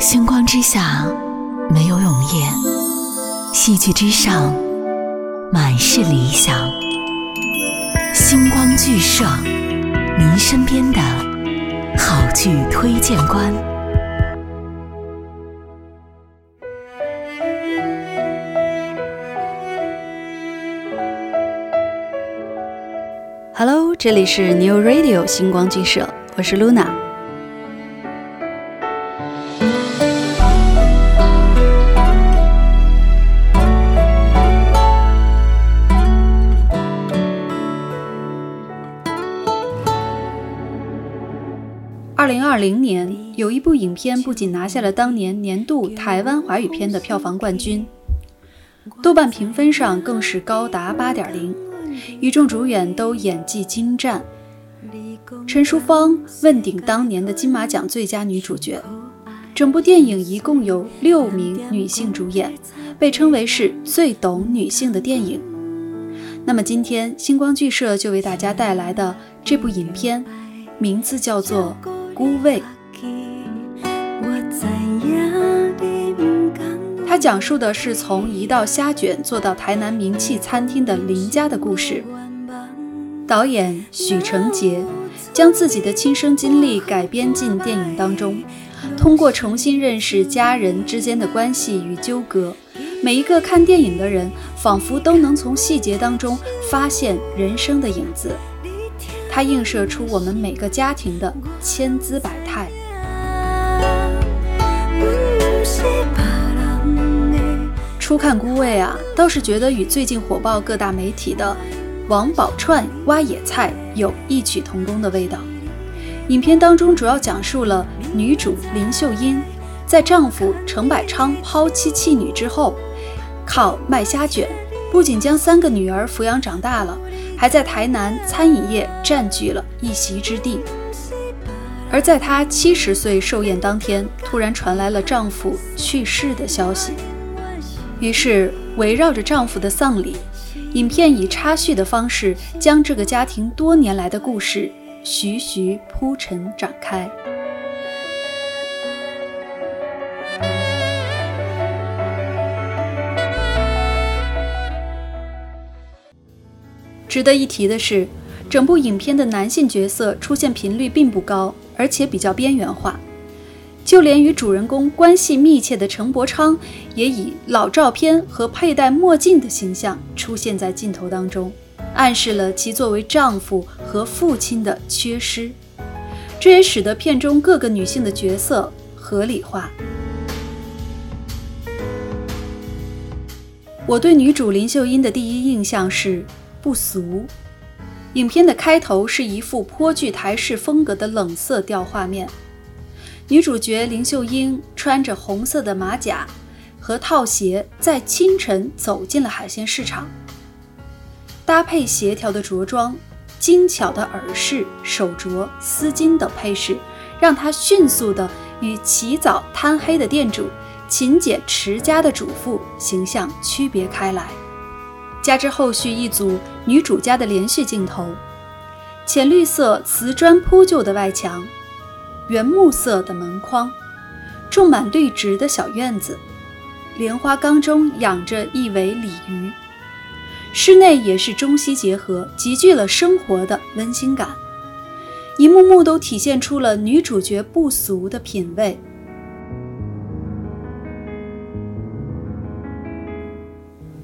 星光之下没有永夜，戏剧之上满是理想。星光剧社，您身边的好剧推荐官。Hello，这里是 New Radio 星光剧社，我是 Luna。二零年，有一部影片不仅拿下了当年年度台湾华语片的票房冠军，豆瓣评分上更是高达八点零，一众主演都演技精湛。陈淑芳问鼎当年的金马奖最佳女主角。整部电影一共有六名女性主演，被称为是最懂女性的电影。那么今天星光剧社就为大家带来的这部影片，名字叫做。孤味。它讲述的是从一道虾卷做到台南名气餐厅的林家的故事。导演许成杰将自己的亲身经历改编进电影当中，通过重新认识家人之间的关系与纠葛，每一个看电影的人仿佛都能从细节当中发现人生的影子。它映射出我们每个家庭的千姿百态。初看《孤味》啊，倒是觉得与最近火爆各大媒体的王宝钏挖野菜有异曲同工的味道。影片当中主要讲述了女主林秀英在丈夫程百昌抛妻弃女之后，靠卖虾卷，不仅将三个女儿抚养长大了。还在台南餐饮业占据了一席之地，而在她七十岁寿宴当天，突然传来了丈夫去世的消息。于是，围绕着丈夫的丧礼，影片以插叙的方式，将这个家庭多年来的故事徐徐铺陈展开。值得一提的是，整部影片的男性角色出现频率并不高，而且比较边缘化。就连与主人公关系密切的程伯昌，也以老照片和佩戴墨镜的形象出现在镜头当中，暗示了其作为丈夫和父亲的缺失。这也使得片中各个女性的角色合理化。我对女主林秀英的第一印象是。不俗。影片的开头是一幅颇具台式风格的冷色调画面，女主角林秀英穿着红色的马甲和套鞋，在清晨走进了海鲜市场。搭配协调的着装、精巧的耳饰、手镯、丝巾等配饰，让她迅速地与起早贪黑的店主、勤俭持家的主妇形象区别开来。加之后续一组女主家的连续镜头，浅绿色瓷砖铺就的外墙，原木色的门框，种满绿植的小院子，莲花缸中养着一尾鲤鱼，室内也是中西结合，极具了生活的温馨感，一幕幕都体现出了女主角不俗的品味。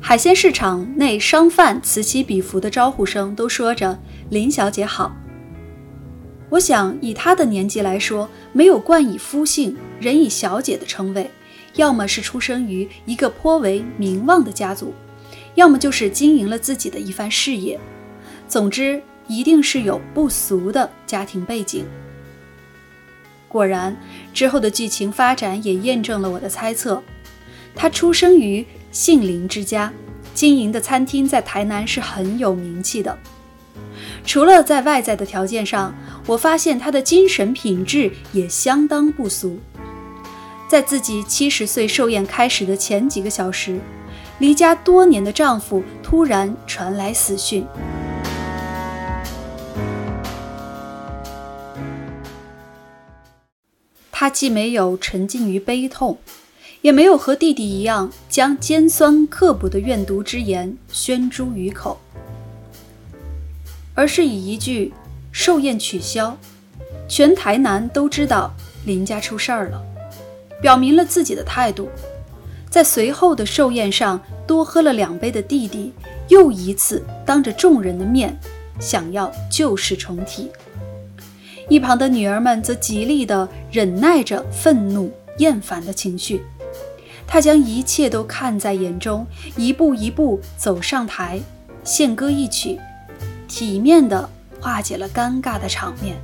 海鲜市场内，商贩此起彼伏的招呼声都说着“林小姐好”。我想，以她的年纪来说，没有冠以夫姓、人以小姐的称谓，要么是出生于一个颇为名望的家族，要么就是经营了自己的一番事业。总之，一定是有不俗的家庭背景。果然，之后的剧情发展也验证了我的猜测。她出生于。杏林之家经营的餐厅在台南是很有名气的。除了在外在的条件上，我发现她的精神品质也相当不俗。在自己七十岁寿宴开始的前几个小时，离家多年的丈夫突然传来死讯。他他既没有沉浸于悲痛，也没有和弟弟一样将尖酸刻薄的怨毒之言宣诸于口，而是以一句“寿宴取消”，全台南都知道林家出事儿了，表明了自己的态度。在随后的寿宴上多喝了两杯的弟弟，又一次当着众人的面想要旧事重提。一旁的女儿们则极力地忍耐着愤怒、厌烦的情绪，他将一切都看在眼中，一步一步走上台，献歌一曲，体面地化解了尴尬的场面。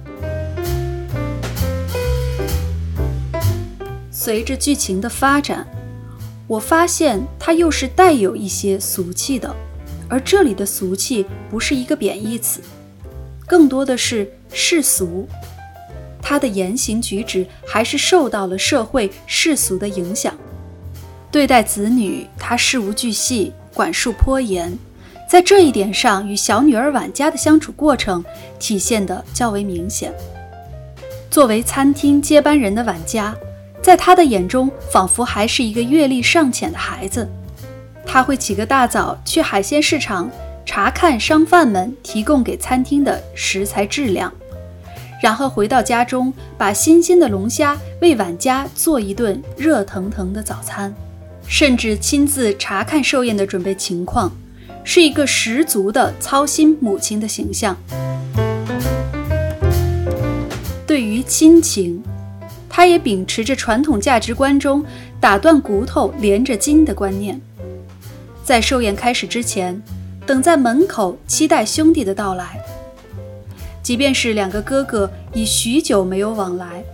随着剧情的发展，我发现它又是带有一些俗气的，而这里的俗气不是一个贬义词，更多的是。世俗，他的言行举止还是受到了社会世俗的影响。对待子女，他事无巨细，管束颇严，在这一点上，与小女儿婉佳的相处过程体现得较为明显。作为餐厅接班人的婉佳，在他的眼中，仿佛还是一个阅历尚浅的孩子。他会起个大早去海鲜市场查看商贩们提供给餐厅的食材质量。然后回到家中，把新鲜的龙虾为晚家做一顿热腾腾的早餐，甚至亲自查看寿宴的准备情况，是一个十足的操心母亲的形象。对于亲情，他也秉持着传统价值观中打断骨头连着筋的观念，在寿宴开始之前，等在门口期待兄弟的到来。即便是两个哥哥已许久没有往来，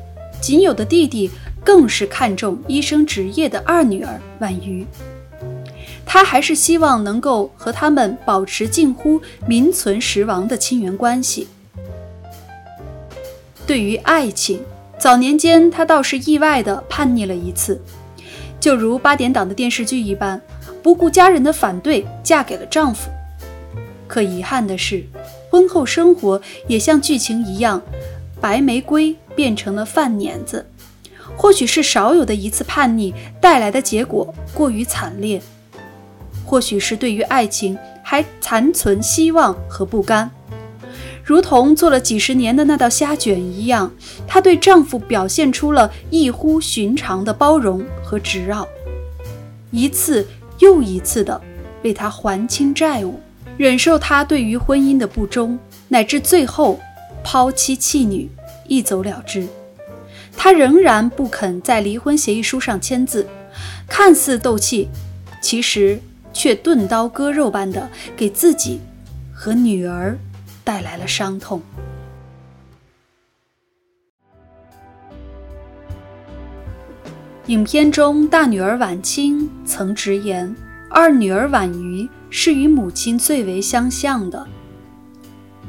仅有的弟弟更是看重医生职业的二女儿婉瑜，他还是希望能够和他们保持近乎名存实亡的亲缘关系。对于爱情，早年间他倒是意外的叛逆了一次，就如八点档的电视剧一般，不顾家人的反对嫁给了丈夫。可遗憾的是。婚后生活也像剧情一样，白玫瑰变成了饭碾子。或许是少有的一次叛逆带来的结果过于惨烈，或许是对于爱情还残存希望和不甘，如同做了几十年的那道虾卷一样，她对丈夫表现出了异乎寻常的包容和执拗，一次又一次的为他还清债务。忍受他对于婚姻的不忠，乃至最后抛妻弃女，一走了之。他仍然不肯在离婚协议书上签字，看似斗气，其实却钝刀割肉般的给自己和女儿带来了伤痛。影片中，大女儿婉清曾直言，二女儿婉瑜。是与母亲最为相像的，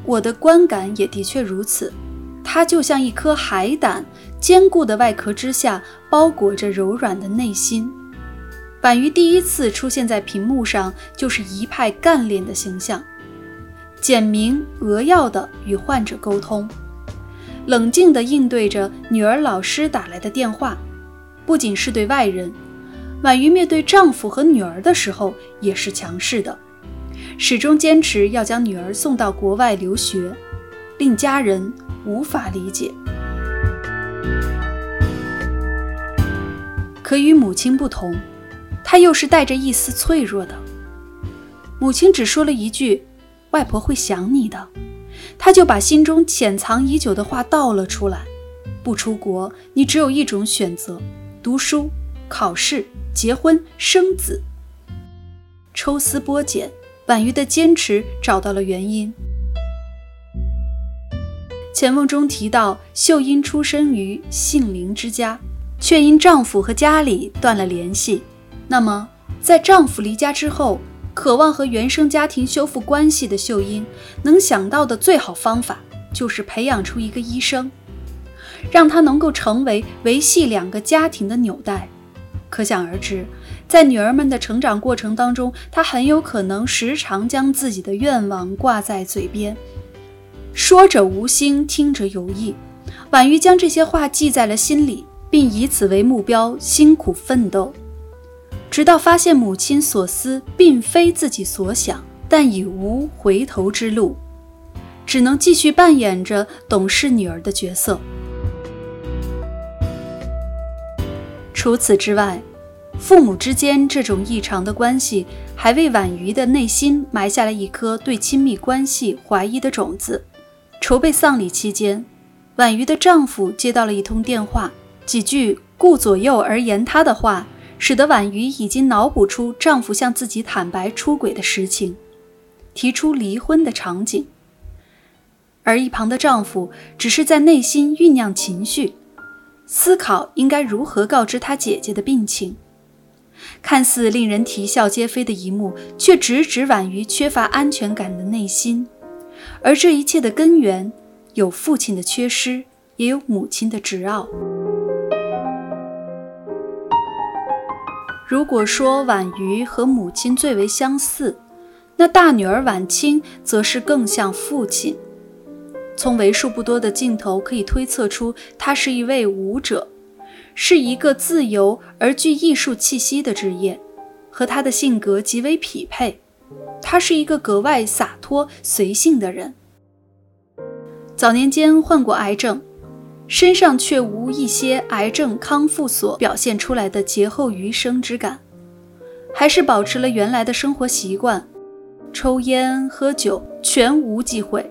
我的观感也的确如此。她就像一颗海胆，坚固的外壳之下包裹着柔软的内心。婉瑜第一次出现在屏幕上，就是一派干练的形象，简明扼要的与患者沟通，冷静地应对着女儿老师打来的电话，不仅是对外人。婉瑜面对丈夫和女儿的时候也是强势的，始终坚持要将女儿送到国外留学，令家人无法理解。可与母亲不同，她又是带着一丝脆弱的。母亲只说了一句：“外婆会想你的。”她就把心中潜藏已久的话道了出来：“不出国，你只有一种选择，读书。”考试、结婚、生子，抽丝剥茧，婉瑜的坚持找到了原因。前梦中提到，秀英出生于杏林之家，却因丈夫和家里断了联系。那么，在丈夫离家之后，渴望和原生家庭修复关系的秀英，能想到的最好方法，就是培养出一个医生，让他能够成为维系两个家庭的纽带。可想而知，在女儿们的成长过程当中，她很有可能时常将自己的愿望挂在嘴边，说者无心，听者有意。婉瑜将这些话记在了心里，并以此为目标辛苦奋斗，直到发现母亲所思并非自己所想，但已无回头之路，只能继续扮演着懂事女儿的角色。除此之外，父母之间这种异常的关系，还为婉瑜的内心埋下了一颗对亲密关系怀疑的种子。筹备丧礼期间，婉瑜的丈夫接到了一通电话，几句顾左右而言他的话，使得婉瑜已经脑补出丈夫向自己坦白出轨的实情，提出离婚的场景。而一旁的丈夫只是在内心酝酿情绪。思考应该如何告知他姐姐的病情，看似令人啼笑皆非的一幕，却直指婉瑜缺乏安全感的内心。而这一切的根源，有父亲的缺失，也有母亲的执拗。如果说婉瑜和母亲最为相似，那大女儿婉清则是更像父亲。从为数不多的镜头可以推测出，她是一位舞者，是一个自由而具艺术气息的职业，和他的性格极为匹配。他是一个格外洒脱随性的人。早年间患过癌症，身上却无一些癌症康复所表现出来的劫后余生之感，还是保持了原来的生活习惯，抽烟喝酒全无忌讳。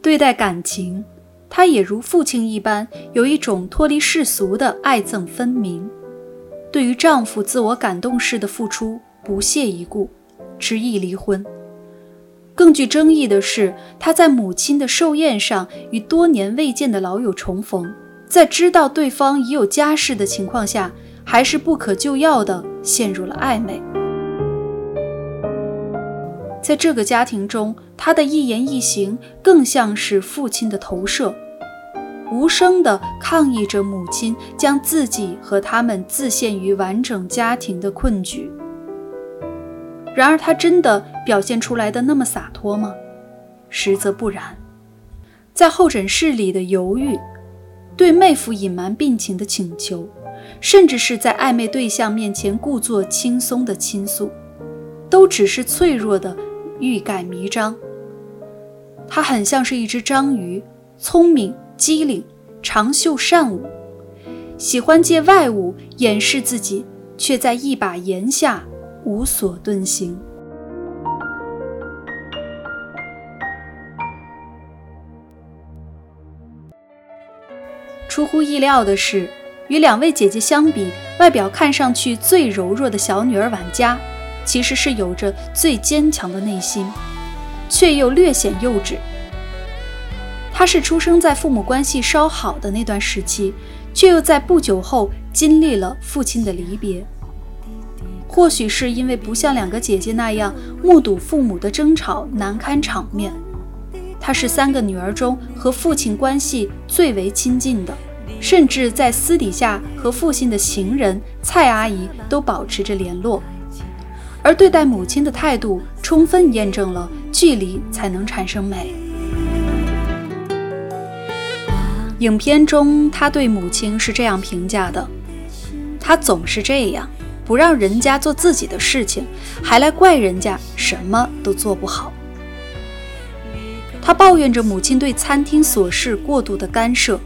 对待感情，她也如父亲一般，有一种脱离世俗的爱憎分明。对于丈夫自我感动式的付出，不屑一顾，执意离婚。更具争议的是，他在母亲的寿宴上与多年未见的老友重逢，在知道对方已有家室的情况下，还是不可救药的陷入了暧昧。在这个家庭中，他的一言一行更像是父亲的投射，无声地抗议着母亲将自己和他们自陷于完整家庭的困局。然而，他真的表现出来的那么洒脱吗？实则不然。在候诊室里的犹豫，对妹夫隐瞒病情的请求，甚至是在暧昧对象面前故作轻松的倾诉，都只是脆弱的。欲盖弥彰，他很像是一只章鱼，聪明机灵，长袖善舞，喜欢借外物掩饰自己，却在一把盐下无所遁形。出乎意料的是，与两位姐姐相比，外表看上去最柔弱的小女儿婉佳。其实是有着最坚强的内心，却又略显幼稚。她是出生在父母关系稍好的那段时期，却又在不久后经历了父亲的离别。或许是因为不像两个姐姐那样目睹父母的争吵难堪场面，他是三个女儿中和父亲关系最为亲近的，甚至在私底下和父亲的情人蔡阿姨都保持着联络。而对待母亲的态度，充分验证了距离才能产生美。影片中，他对母亲是这样评价的：“他总是这样，不让人家做自己的事情，还来怪人家什么都做不好。”他抱怨着母亲对餐厅琐事过度的干涉，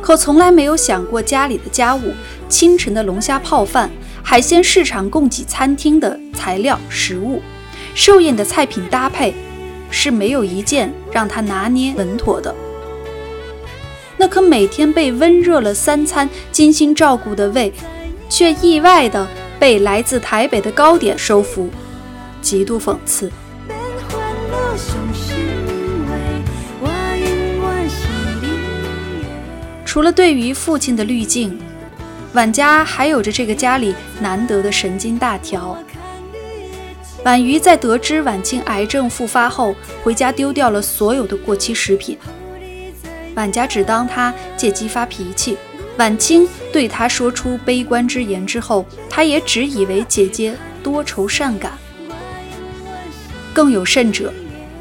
可从来没有想过家里的家务：清晨的龙虾泡饭。海鲜市场供给餐厅的材料、食物，寿宴的菜品搭配，是没有一件让他拿捏稳妥的。那颗每天被温热了三餐精心照顾的胃，却意外的被来自台北的糕点收服，极度讽刺。除了对于父亲的滤镜。婉家还有着这个家里难得的神经大条。婉瑜在得知婉清癌症复发后，回家丢掉了所有的过期食品。婉家只当她借机发脾气。婉清对她说出悲观之言之后，她也只以为姐姐多愁善感。更有甚者，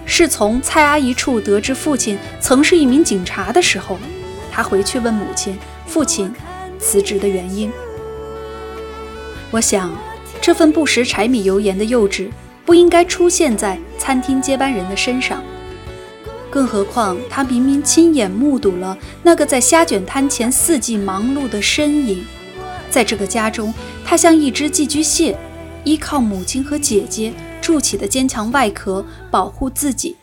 是从蔡阿姨处得知父亲曾是一名警察的时候，他回去问母亲：“父亲。”辞职的原因。我想，这份不食柴米油盐的幼稚，不应该出现在餐厅接班人的身上。更何况，他明明亲眼目睹了那个在虾卷摊前四季忙碌的身影。在这个家中，他像一只寄居蟹，依靠母亲和姐姐筑起的坚强外壳保护自己，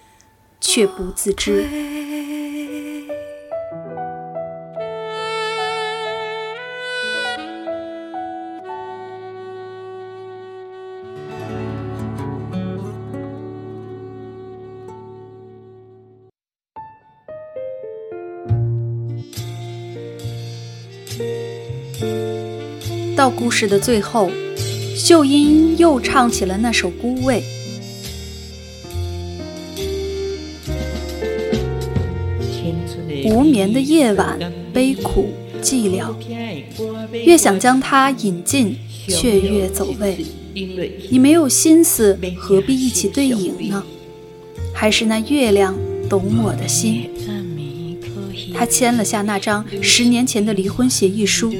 却不自知。到故事的最后，秀英又唱起了那首《孤味》。无眠的夜晚，悲苦寂寥，越想将它引进，却越走位。你没有心思，何必一起对饮呢？还是那月亮懂我的心？他签了下那张十年前的离婚协议书。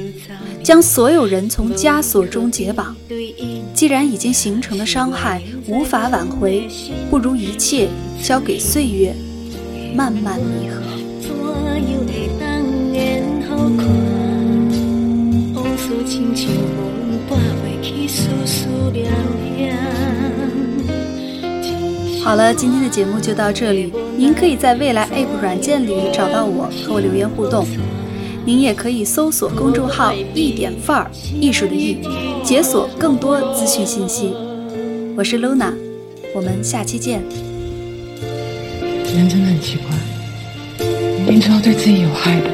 将所有人从枷锁中解绑。既然已经形成的伤害无法挽回，不如一切交给岁月，慢慢弥合。好了，今天的节目就到这里。您可以在未来 App 软件里找到我，和我留言互动。您也可以搜索公众号“一点范儿”，艺术的“艺”，解锁更多资讯信息。我是 Luna，我们下期见。人真的很奇怪，明明知道对自己有害的，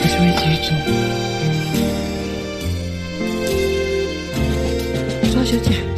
还是会继续做。赵小姐。